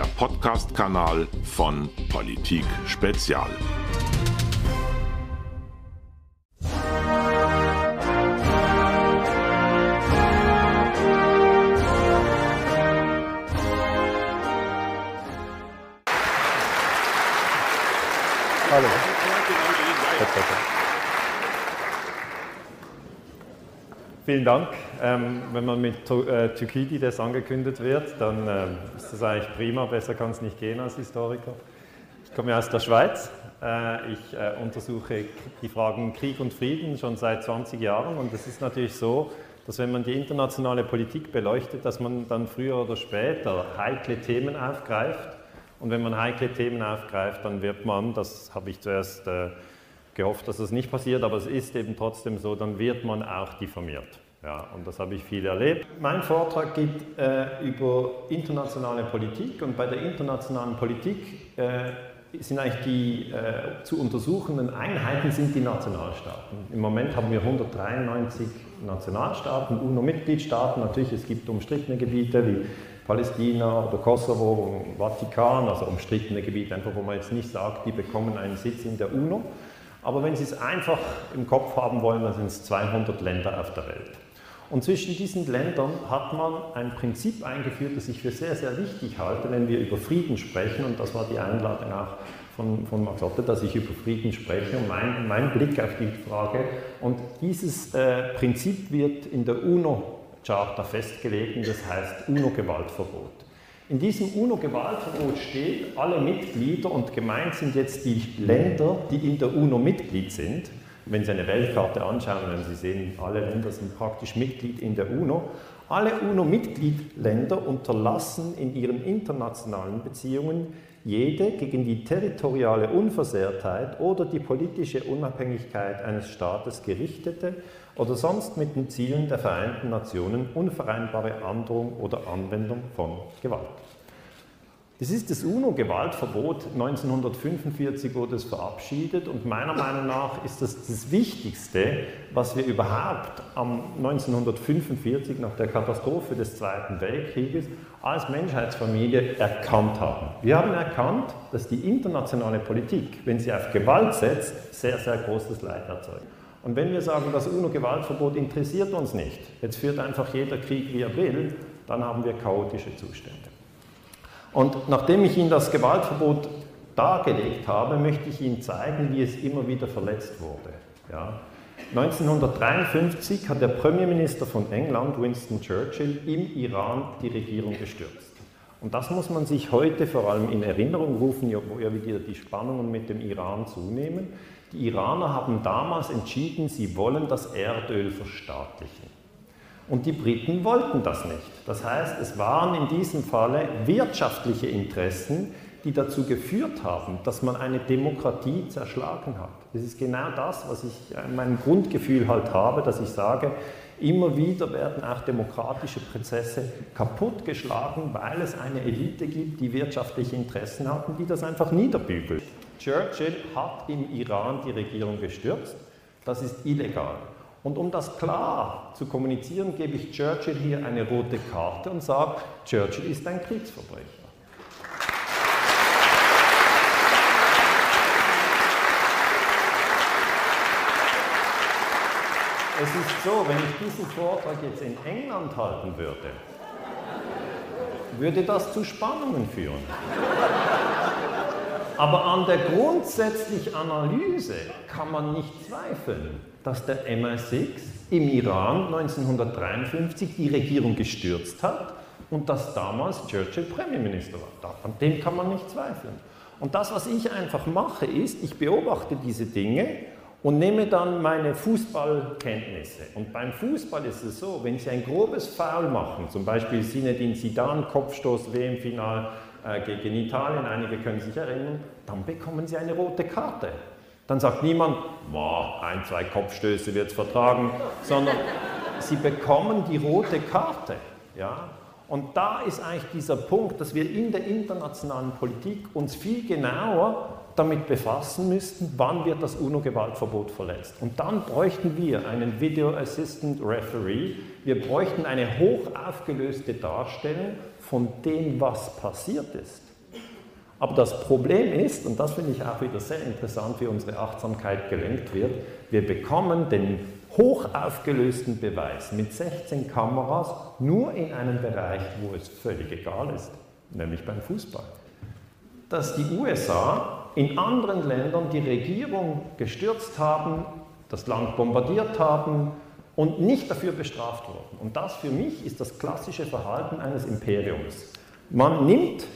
der Podcast-Kanal von Politik Spezial. Hallo. Vielen Dank. Ähm, wenn man mit äh, Thukydides angekündigt wird, dann äh, ist das eigentlich prima. Besser kann es nicht gehen als Historiker. Ich komme aus der Schweiz. Äh, ich äh, untersuche die Fragen Krieg und Frieden schon seit 20 Jahren. Und es ist natürlich so, dass wenn man die internationale Politik beleuchtet, dass man dann früher oder später heikle Themen aufgreift und wenn man heikle Themen aufgreift, dann wird man, das habe ich zuerst äh, gehofft, dass das nicht passiert, aber es ist eben trotzdem so, dann wird man auch diffamiert. Ja, und das habe ich viel erlebt. Mein Vortrag geht äh, über internationale Politik und bei der internationalen Politik äh, sind eigentlich die äh, zu untersuchenden Einheiten sind die Nationalstaaten. Im Moment haben wir 193 Nationalstaaten, UNO-Mitgliedstaaten. Natürlich, es gibt umstrittene Gebiete wie Palästina oder Kosovo, Vatikan, also umstrittene Gebiete, einfach wo man jetzt nicht sagt, die bekommen einen Sitz in der UNO. Aber wenn Sie es einfach im Kopf haben wollen, dann sind es 200 Länder auf der Welt. Und zwischen diesen Ländern hat man ein Prinzip eingeführt, das ich für sehr, sehr wichtig halte, wenn wir über Frieden sprechen. Und das war die Einladung auch von, von Max Otte, dass ich über Frieden spreche und mein, mein Blick auf die Frage. Und dieses äh, Prinzip wird in der UNO Charta festgelegt und das heißt UNO-Gewaltverbot. In diesem UNO-Gewaltverbot steht, alle Mitglieder und gemeint sind jetzt die Länder, die in der UNO Mitglied sind. Wenn Sie eine Weltkarte anschauen, werden Sie sehen, alle Länder sind praktisch Mitglied in der UNO. Alle UNO-Mitgliedländer unterlassen in ihren internationalen Beziehungen jede gegen die territoriale Unversehrtheit oder die politische Unabhängigkeit eines Staates gerichtete oder sonst mit den Zielen der Vereinten Nationen unvereinbare Androhung oder Anwendung von Gewalt. Das ist das UNO-Gewaltverbot. 1945 wurde es verabschiedet und meiner Meinung nach ist das das Wichtigste, was wir überhaupt am 1945 nach der Katastrophe des Zweiten Weltkrieges als Menschheitsfamilie erkannt haben. Wir haben erkannt, dass die internationale Politik, wenn sie auf Gewalt setzt, sehr, sehr großes Leid erzeugt. Und wenn wir sagen, das UNO-Gewaltverbot interessiert uns nicht, jetzt führt einfach jeder Krieg, wie er will, dann haben wir chaotische Zustände. Und nachdem ich Ihnen das Gewaltverbot dargelegt habe, möchte ich Ihnen zeigen, wie es immer wieder verletzt wurde. Ja. 1953 hat der Premierminister von England, Winston Churchill, im Iran die Regierung gestürzt. Und das muss man sich heute vor allem in Erinnerung rufen, wo ja wieder die Spannungen mit dem Iran zunehmen. Die Iraner haben damals entschieden, sie wollen das Erdöl verstaatlichen. Und die Briten wollten das nicht. Das heißt, es waren in diesem Falle wirtschaftliche Interessen, die dazu geführt haben, dass man eine Demokratie zerschlagen hat. Das ist genau das, was ich äh, mein Grundgefühl halt habe, dass ich sage, immer wieder werden auch demokratische Prozesse kaputtgeschlagen, weil es eine Elite gibt, die wirtschaftliche Interessen hat und die das einfach niederbügelt. Churchill hat im Iran die Regierung gestürzt. Das ist illegal. Und um das klar zu kommunizieren, gebe ich Churchill hier eine rote Karte und sage, Churchill ist ein Kriegsverbrecher. Es ist so, wenn ich diesen Vortrag jetzt in England halten würde, würde das zu Spannungen führen. Aber an der grundsätzlichen Analyse kann man nicht zweifeln, dass der MI6 im Iran 1953 die Regierung gestürzt hat und dass damals Churchill Premierminister war. An dem kann man nicht zweifeln. Und das, was ich einfach mache, ist, ich beobachte diese Dinge und nehme dann meine Fußballkenntnisse. Und beim Fußball ist es so, wenn Sie ein grobes Foul machen, zum Beispiel Sinedin Sidan, Kopfstoß, WM-Final, gegen Italien, einige können sich erinnern, dann bekommen sie eine rote Karte. Dann sagt niemand, ein, zwei Kopfstöße wird es vertragen, sondern sie bekommen die rote Karte. Ja? Und da ist eigentlich dieser Punkt, dass wir in der internationalen Politik uns viel genauer damit befassen müssten, wann wird das UNO-Gewaltverbot verletzt. Und dann bräuchten wir einen Video Assistant Referee, wir bräuchten eine hoch aufgelöste Darstellung von dem, was passiert ist. Aber das Problem ist, und das finde ich auch wieder sehr interessant, wie unsere Achtsamkeit gelenkt wird, wir bekommen den hochaufgelösten Beweis mit 16 Kameras nur in einem Bereich, wo es völlig egal ist, nämlich beim Fußball. Dass die USA in anderen Ländern die Regierung gestürzt haben, das Land bombardiert haben und nicht dafür bestraft wurden. Und das für mich ist das klassische Verhalten eines Imperiums. Man nimmt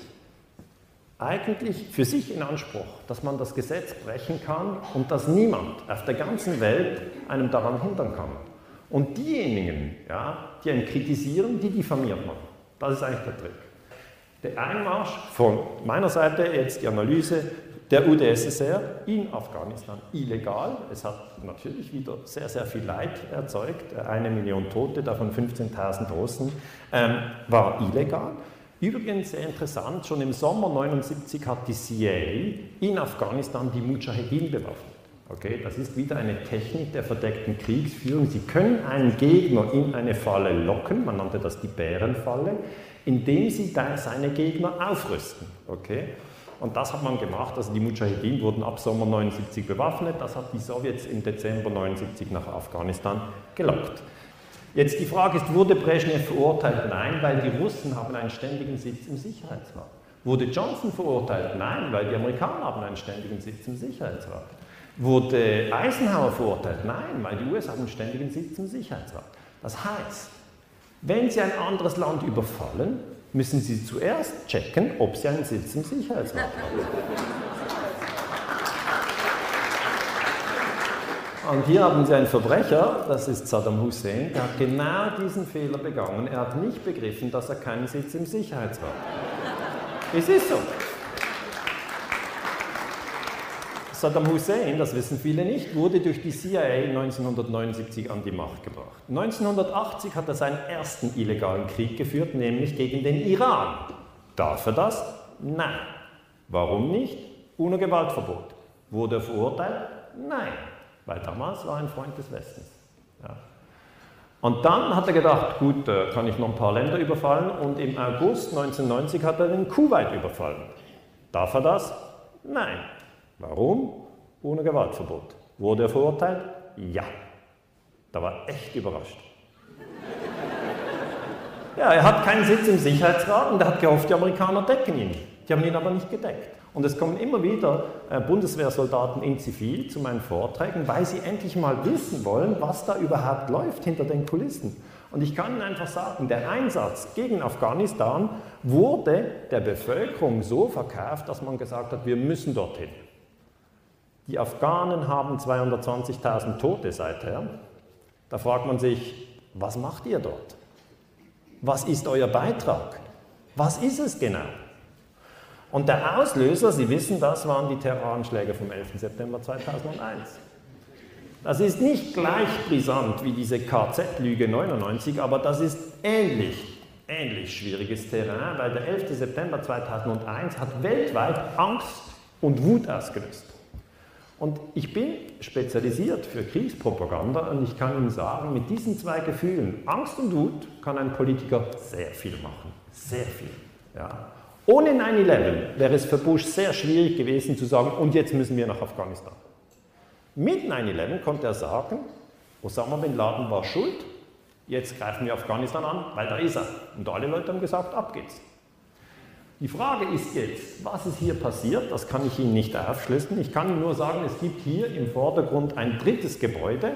eigentlich für sich in Anspruch, dass man das Gesetz brechen kann und dass niemand auf der ganzen Welt einem daran hindern kann. Und diejenigen, ja, die einen kritisieren, die diffamiert man. Das ist eigentlich der Trick. Der Einmarsch von meiner Seite jetzt die Analyse der UdSSR in Afghanistan illegal. Es hat natürlich wieder sehr, sehr viel Leid erzeugt. Eine Million Tote, davon 15.000 Russen, ähm, war illegal. Übrigens sehr interessant, schon im Sommer 1979 hat die CIA in Afghanistan die Mujahedin bewaffnet. Okay, das ist wieder eine Technik der verdeckten Kriegsführung. Sie können einen Gegner in eine Falle locken, man nannte das die Bärenfalle, indem sie seine Gegner aufrüsten. Okay? Und das hat man gemacht, also die Mujahedin wurden ab Sommer 79 bewaffnet, das hat die Sowjets im Dezember 79 nach Afghanistan gelockt. Jetzt die Frage ist, wurde Brezhnev verurteilt? Nein, weil die Russen haben einen ständigen Sitz im Sicherheitsrat. Wurde Johnson verurteilt? Nein, weil die Amerikaner haben einen ständigen Sitz im Sicherheitsrat. Wurde Eisenhower verurteilt? Nein, weil die USA haben einen ständigen Sitz im Sicherheitsrat. Das heißt, wenn Sie ein anderes Land überfallen, müssen Sie zuerst checken, ob Sie einen Sitz im Sicherheitsrat haben. Und hier haben Sie einen Verbrecher, das ist Saddam Hussein, der hat genau diesen Fehler begangen. Er hat nicht begriffen, dass er keinen Sitz im Sicherheitsrat hat. Es ist so. Saddam Hussein, das wissen viele nicht, wurde durch die CIA 1979 an die Macht gebracht. 1980 hat er seinen ersten illegalen Krieg geführt, nämlich gegen den Iran. Darf er das? Nein. Warum nicht? UNO Gewaltverbot. Wurde er verurteilt? Nein weil damals war er ein Freund des Westens. Ja. Und dann hat er gedacht, gut, kann ich noch ein paar Länder überfallen und im August 1990 hat er den Kuwait überfallen. Darf er das? Nein. Warum? Ohne Gewaltverbot. Wurde er verurteilt? Ja. Da war echt überrascht. Ja, er hat keinen Sitz im Sicherheitsrat und er hat gehofft, die Amerikaner decken ihn. Die haben ihn aber nicht gedeckt. Und es kommen immer wieder äh, Bundeswehrsoldaten in Zivil zu meinen Vorträgen, weil sie endlich mal wissen wollen, was da überhaupt läuft hinter den Kulissen. Und ich kann Ihnen einfach sagen, der Einsatz gegen Afghanistan wurde der Bevölkerung so verkauft, dass man gesagt hat, wir müssen dorthin. Die Afghanen haben 220.000 Tote seither. Da fragt man sich, was macht ihr dort? Was ist euer Beitrag? Was ist es genau? Und der Auslöser, Sie wissen das, waren die Terroranschläge vom 11. September 2001. Das ist nicht gleich brisant wie diese KZ-Lüge 99, aber das ist ähnlich, ähnlich schwieriges Terrain, weil der 11. September 2001 hat weltweit Angst und Wut ausgelöst. Und ich bin spezialisiert für Kriegspropaganda und ich kann Ihnen sagen, mit diesen zwei Gefühlen, Angst und Wut, kann ein Politiker sehr viel machen. Sehr viel. Ja. Ohne 9-11 wäre es für Bush sehr schwierig gewesen zu sagen, und jetzt müssen wir nach Afghanistan. Mit 9-11 konnte er sagen, Osama bin Laden war schuld, jetzt greifen wir Afghanistan an, weil da ist er. Und alle Leute haben gesagt, ab geht's. Die Frage ist jetzt, was ist hier passiert? Das kann ich Ihnen nicht aufschlüsseln. Ich kann Ihnen nur sagen, es gibt hier im Vordergrund ein drittes Gebäude,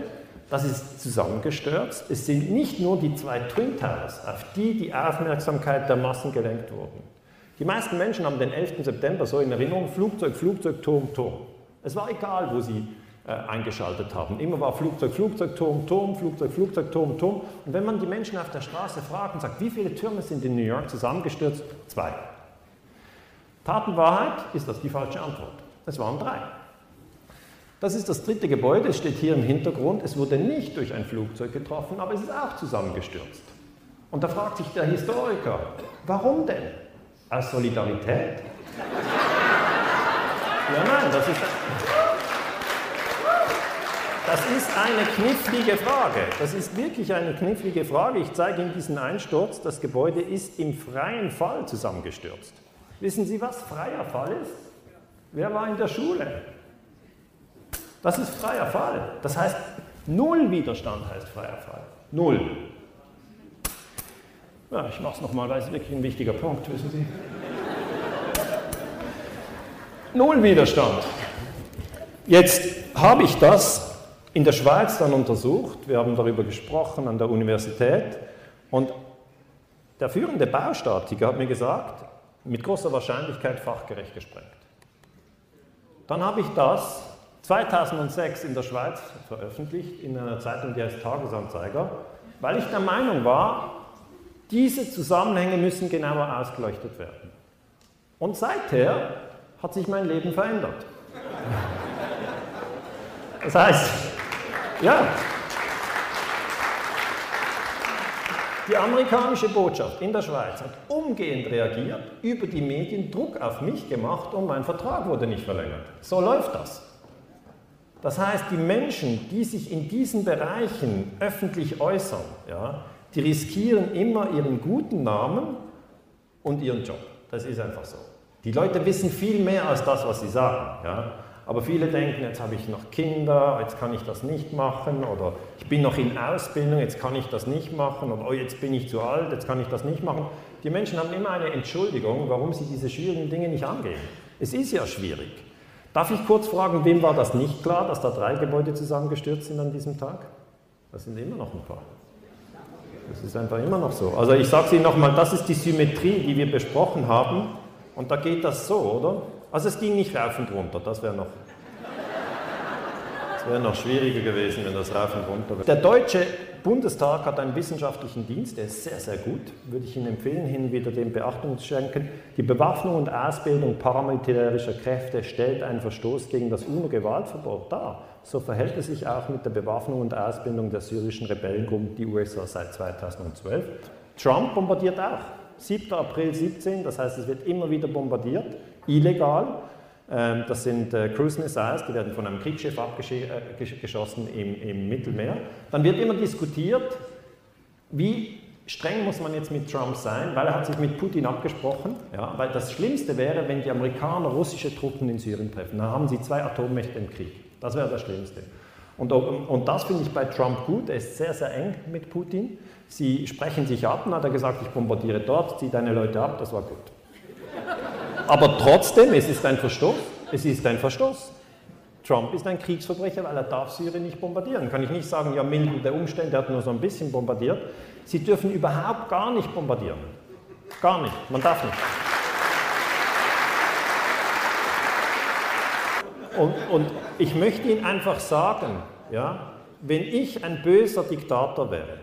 das ist zusammengestürzt. Es sind nicht nur die zwei Twin Towers, auf die die Aufmerksamkeit der Massen gelenkt wurden. Die meisten Menschen haben den 11. September so in Erinnerung, Flugzeug, Flugzeug, Turm, Turm. Es war egal, wo sie äh, eingeschaltet haben. Immer war Flugzeug, Flugzeug, Turm, Turm, Flugzeug, Flugzeug, Turm, Turm. Und wenn man die Menschen auf der Straße fragt und sagt, wie viele Türme sind in New York zusammengestürzt? Zwei. Tatenwahrheit ist das die falsche Antwort. Es waren drei. Das ist das dritte Gebäude, es steht hier im Hintergrund. Es wurde nicht durch ein Flugzeug getroffen, aber es ist auch zusammengestürzt. Und da fragt sich der Historiker, warum denn? Aus Solidarität? Ja, nein, das ist, das ist eine knifflige Frage. Das ist wirklich eine knifflige Frage. Ich zeige Ihnen diesen Einsturz. Das Gebäude ist im freien Fall zusammengestürzt. Wissen Sie, was freier Fall ist? Wer war in der Schule? Das ist freier Fall. Das heißt, null Widerstand heißt freier Fall. Null. Ja, ich mache es nochmal, weil es wirklich ein wichtiger Punkt, wissen Sie. Null Widerstand. Jetzt habe ich das in der Schweiz dann untersucht. Wir haben darüber gesprochen an der Universität. Und der führende Baustatiker hat mir gesagt, mit großer Wahrscheinlichkeit fachgerecht gesprengt. Dann habe ich das 2006 in der Schweiz veröffentlicht, in einer Zeitung, die heißt Tagesanzeiger, weil ich der Meinung war, diese Zusammenhänge müssen genauer ausgeleuchtet werden. Und seither hat sich mein Leben verändert. Das heißt, ja, die amerikanische Botschaft in der Schweiz hat umgehend reagiert, über die Medien Druck auf mich gemacht und mein Vertrag wurde nicht verlängert. So läuft das. Das heißt, die Menschen, die sich in diesen Bereichen öffentlich äußern, ja, die riskieren immer ihren guten Namen und ihren Job. Das ist einfach so. Die Leute wissen viel mehr als das, was sie sagen. Ja. Aber viele denken, jetzt habe ich noch Kinder, jetzt kann ich das nicht machen oder ich bin noch in Ausbildung, jetzt kann ich das nicht machen oder oh, jetzt bin ich zu alt, jetzt kann ich das nicht machen. Die Menschen haben immer eine Entschuldigung, warum sie diese schwierigen Dinge nicht angehen. Es ist ja schwierig. Darf ich kurz fragen, wem war das nicht klar, dass da drei Gebäude zusammengestürzt sind an diesem Tag? Das sind immer noch ein paar. Das ist einfach immer noch so. Also ich sage es Ihnen nochmal, das ist die Symmetrie, die wir besprochen haben. Und da geht das so, oder? Also es ging nicht rauf und runter, das wäre noch, wäre noch schwieriger gewesen, wenn das rauf und runter wäre. Der Deutsche Bundestag hat einen wissenschaftlichen Dienst, der ist sehr, sehr gut, würde ich Ihnen empfehlen, hin wieder dem Beachtung zu schenken. Die Bewaffnung und Ausbildung paramilitärischer Kräfte stellt einen Verstoß gegen das UNO-Gewaltverbot dar. So verhält es sich auch mit der Bewaffnung und Ausbildung der syrischen Rebellengruppen, die USA seit 2012. Trump bombardiert auch. 7. April 17, das heißt, es wird immer wieder bombardiert, illegal. Ähm, das sind äh, Cruise Missiles, die werden von einem Kriegsschiff abgeschossen äh, im, im Mittelmeer. Dann wird immer diskutiert, wie streng muss man jetzt mit Trump sein, weil er hat sich mit Putin abgesprochen. Ja, weil das Schlimmste wäre, wenn die Amerikaner russische Truppen in Syrien treffen. Dann haben sie zwei Atommächte im Krieg. Das wäre das Schlimmste. Und, und das finde ich bei Trump gut. Er ist sehr, sehr eng mit Putin. Sie sprechen sich ab und hat er gesagt, ich bombardiere dort, zieh deine Leute ab. Das war gut. Aber trotzdem, es ist ein Verstoß. Es ist ein Verstoß. Trump ist ein Kriegsverbrecher, weil er darf Syrien nicht bombardieren. Kann ich nicht sagen, ja, milde der Umstände, er hat nur so ein bisschen bombardiert. Sie dürfen überhaupt gar nicht bombardieren. Gar nicht. Man darf nicht. Und, und ich möchte Ihnen einfach sagen, ja, wenn ich ein böser Diktator wäre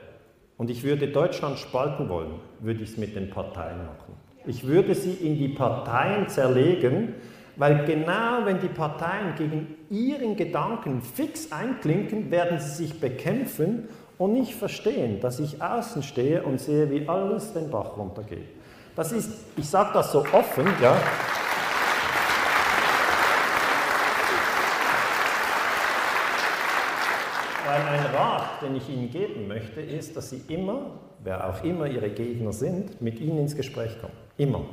und ich würde Deutschland spalten wollen, würde ich es mit den Parteien machen. Ich würde sie in die Parteien zerlegen, weil genau wenn die Parteien gegen ihren Gedanken fix einklinken, werden sie sich bekämpfen und nicht verstehen, dass ich außen stehe und sehe, wie alles den Bach runtergeht. Das ist, ich sage das so offen, ja. Ein Rat, den ich Ihnen geben möchte, ist, dass Sie immer, wer auch immer Ihre Gegner sind, mit Ihnen ins Gespräch kommen. Immer.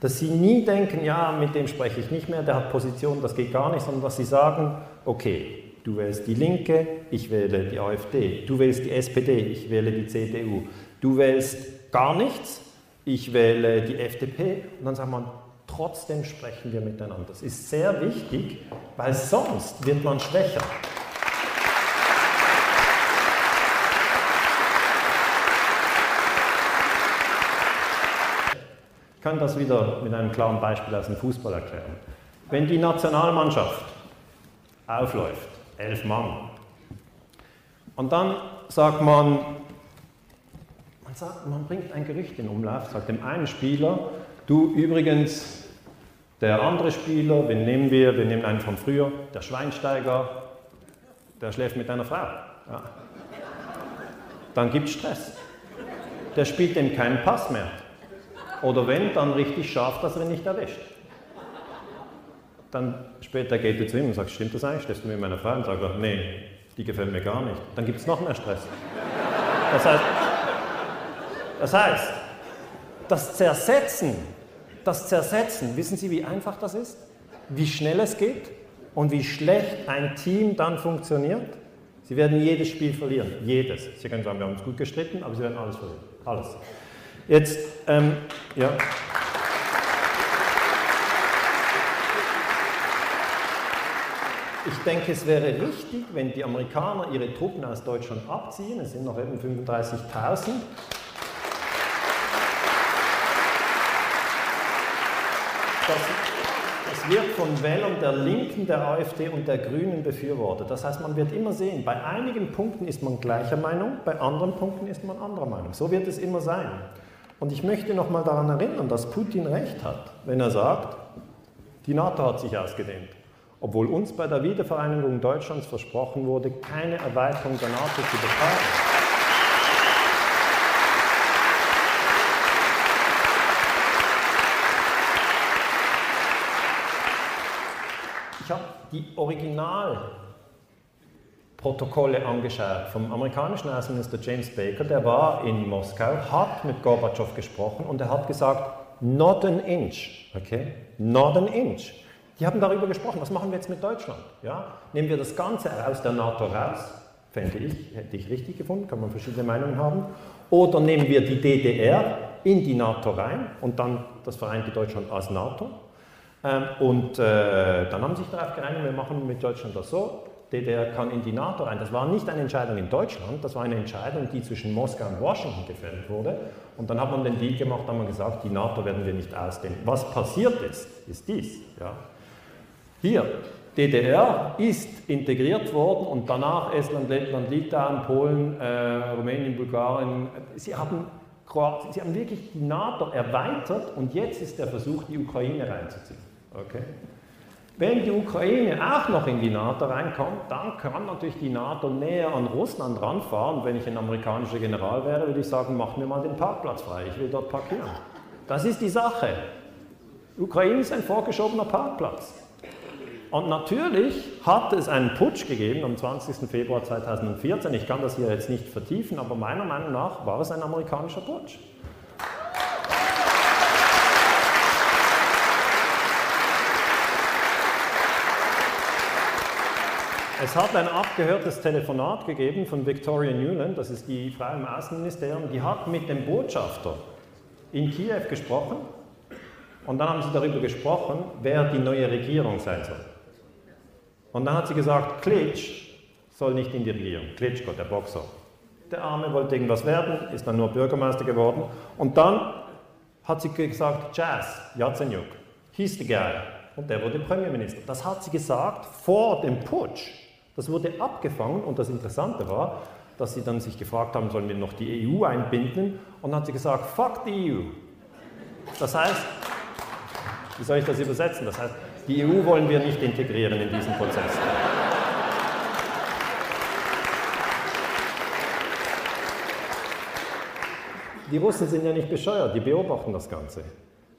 Dass Sie nie denken, ja, mit dem spreche ich nicht mehr, der hat Position, das geht gar nicht, sondern dass Sie sagen, okay, du wählst die Linke, ich wähle die AfD, du wählst die SPD, ich wähle die CDU, du wählst gar nichts, ich wähle die FDP und dann sagt man, trotzdem sprechen wir miteinander. Das ist sehr wichtig, weil sonst wird man schwächer. Ich kann das wieder mit einem klaren Beispiel aus dem Fußball erklären. Wenn die Nationalmannschaft aufläuft, elf Mann, und dann sagt man, man, sagt, man bringt ein Gerücht in Umlauf, sagt dem einen Spieler, du übrigens, der andere Spieler, wen nehmen wir? Wir nehmen einen von früher, der Schweinsteiger, der schläft mit einer Frau. Ja. Dann gibt es Stress. Der spielt dem keinen Pass mehr. Oder wenn, dann richtig scharf, dass er ihn nicht erwischt. Dann später geht er zu ihm und sagt, stimmt das eigentlich? Stehst du mit meiner Frau? Und sagt er, nee, die gefällt mir gar nicht. Dann gibt es noch mehr Stress. Das heißt, das heißt, das Zersetzen, das zersetzen. Wissen Sie, wie einfach das ist? Wie schnell es geht und wie schlecht ein Team dann funktioniert? Sie werden jedes Spiel verlieren. Jedes. Sie können sagen, wir haben uns gut gestritten, aber Sie werden alles verlieren. Alles. Jetzt, ähm, ja. Ich denke, es wäre richtig, wenn die Amerikaner ihre Truppen aus Deutschland abziehen. Es sind noch eben 35.000. Das, das wird von Wählern der Linken, der AfD und der Grünen befürwortet. Das heißt, man wird immer sehen, bei einigen Punkten ist man gleicher Meinung, bei anderen Punkten ist man anderer Meinung. So wird es immer sein. Und ich möchte nochmal daran erinnern, dass Putin recht hat, wenn er sagt, die NATO hat sich ausgedehnt. Obwohl uns bei der Wiedervereinigung Deutschlands versprochen wurde, keine Erweiterung der NATO zu betreiben. Ich habe die Originalprotokolle angeschaut vom amerikanischen Außenminister James Baker, der war in Moskau, hat mit Gorbatschow gesprochen und er hat gesagt, not an inch, okay, not an inch. Die haben darüber gesprochen, was machen wir jetzt mit Deutschland? Ja? Nehmen wir das Ganze aus der NATO raus, fände ich, hätte ich richtig gefunden, kann man verschiedene Meinungen haben, oder nehmen wir die DDR in die NATO rein und dann das vereinte Deutschland als NATO, ähm, und äh, dann haben sie sich darauf geeinigt, wir machen mit Deutschland das so, DDR kann in die NATO rein. Das war nicht eine Entscheidung in Deutschland, das war eine Entscheidung, die zwischen Moskau und Washington gefällt wurde. Und dann hat man den Deal gemacht, haben wir gesagt, die NATO werden wir nicht ausdehnen. Was passiert ist, ist dies. Ja. Hier, DDR ist integriert worden und danach Estland, Lettland, Litauen, Polen, äh, Rumänien, Bulgarien. Sie haben, sie haben wirklich die NATO erweitert und jetzt ist der Versuch, die Ukraine reinzuziehen. Okay? Wenn die Ukraine auch noch in die NATO reinkommt, dann kann natürlich die NATO näher an Russland ranfahren. Wenn ich ein amerikanischer General wäre, würde ich sagen, mach mir mal den Parkplatz frei, ich will dort parkieren. Das ist die Sache. Ukraine ist ein vorgeschobener Parkplatz. Und natürlich hat es einen Putsch gegeben am 20. Februar 2014. Ich kann das hier jetzt nicht vertiefen, aber meiner Meinung nach war es ein amerikanischer Putsch. Es hat ein abgehörtes Telefonat gegeben von Victoria Newland, das ist die Frau im Außenministerium, die hat mit dem Botschafter in Kiew gesprochen und dann haben sie darüber gesprochen, wer die neue Regierung sein soll. Und dann hat sie gesagt, Klitsch soll nicht in die Regierung, Klitschko, der Boxer. Der Arme wollte irgendwas werden, ist dann nur Bürgermeister geworden. Und dann hat sie gesagt, Jazz, Yatsenyuk, he's the guy. Und der wurde Premierminister. Das hat sie gesagt vor dem Putsch. Das wurde abgefangen und das Interessante war, dass sie dann sich gefragt haben, sollen wir noch die EU einbinden? Und dann hat sie gesagt, fuck the EU. Das heißt, wie soll ich das übersetzen? Das heißt, die EU wollen wir nicht integrieren in diesen Prozess. Die Russen sind ja nicht bescheuert, die beobachten das Ganze.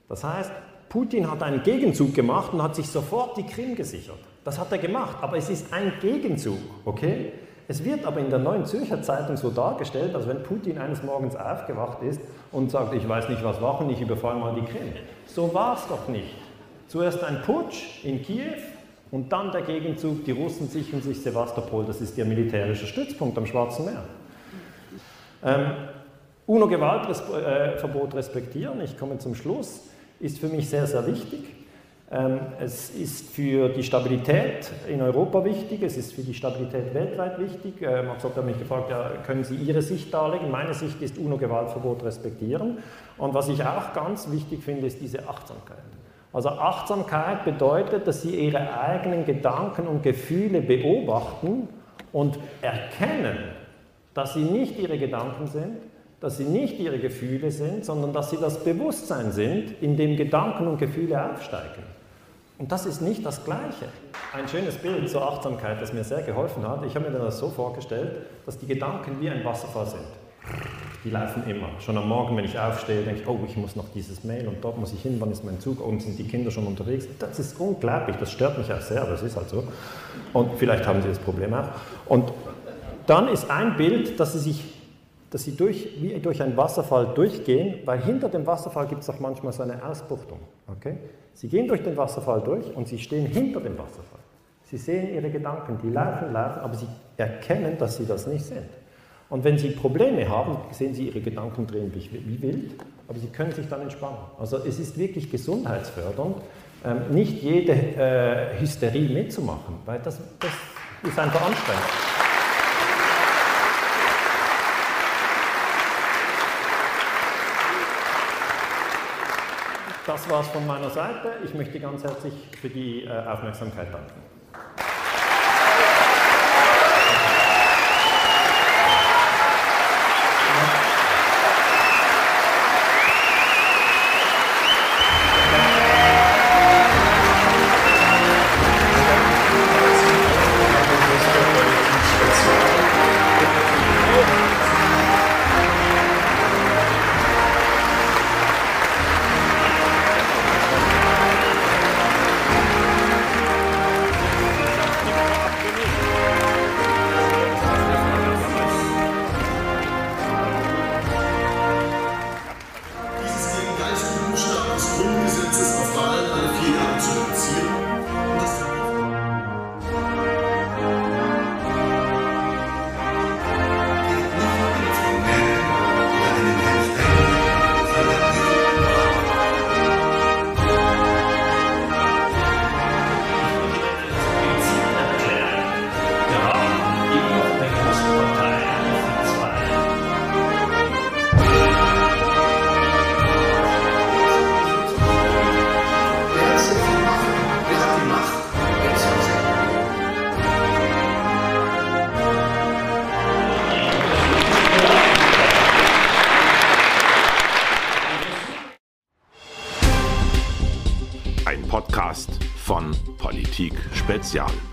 Das heißt, Putin hat einen Gegenzug gemacht und hat sich sofort die Krim gesichert. Das hat er gemacht, aber es ist ein Gegenzug, okay? Es wird aber in der Neuen Zürcher Zeitung so dargestellt, als wenn Putin eines Morgens aufgewacht ist und sagt, ich weiß nicht, was machen, ich überfalle mal die Krim. So war es doch nicht. Zuerst ein Putsch in Kiew und dann der Gegenzug, die Russen sichern sich Sevastopol, das ist ihr militärischer Stützpunkt am Schwarzen Meer. Ähm, UNO-Gewaltverbot respektieren, ich komme zum Schluss ist für mich sehr, sehr wichtig. Ähm, es ist für die Stabilität in Europa wichtig, es ist für die Stabilität weltweit wichtig. Äh, Max hat mich gefragt, ja, können Sie Ihre Sicht darlegen? Meine Sicht ist UNO-Gewaltverbot respektieren. Und was ich auch ganz wichtig finde, ist diese Achtsamkeit. Also Achtsamkeit bedeutet, dass Sie Ihre eigenen Gedanken und Gefühle beobachten und erkennen, dass sie nicht Ihre Gedanken sind, dass sie nicht ihre Gefühle sind, sondern dass sie das Bewusstsein sind, in dem Gedanken und Gefühle aufsteigen. Und das ist nicht das Gleiche. Ein schönes Bild zur Achtsamkeit, das mir sehr geholfen hat. Ich habe mir das so vorgestellt, dass die Gedanken wie ein Wasserfall sind. Die laufen immer. Schon am Morgen, wenn ich aufstehe, denke ich, oh, ich muss noch dieses Mail und dort muss ich hin, wann ist mein Zug und sind die Kinder schon unterwegs. Das ist unglaublich, das stört mich auch sehr, aber es ist halt so. Und vielleicht haben Sie das Problem auch. Und dann ist ein Bild, dass Sie sich dass sie durch, wie durch einen Wasserfall durchgehen, weil hinter dem Wasserfall gibt es auch manchmal so eine Ausbuchtung. Okay? Sie gehen durch den Wasserfall durch und sie stehen hinter dem Wasserfall. Sie sehen ihre Gedanken, die laufen, laufen, aber sie erkennen, dass sie das nicht sind. Und wenn sie Probleme haben, sehen sie ihre Gedanken drehen wie wild, aber sie können sich dann entspannen. Also es ist wirklich gesundheitsfördernd, ähm, nicht jede äh, Hysterie mitzumachen, weil das, das ist einfach anstrengend. War's von meiner Seite. Ich möchte ganz herzlich für die äh, Aufmerksamkeit danken. Spezial.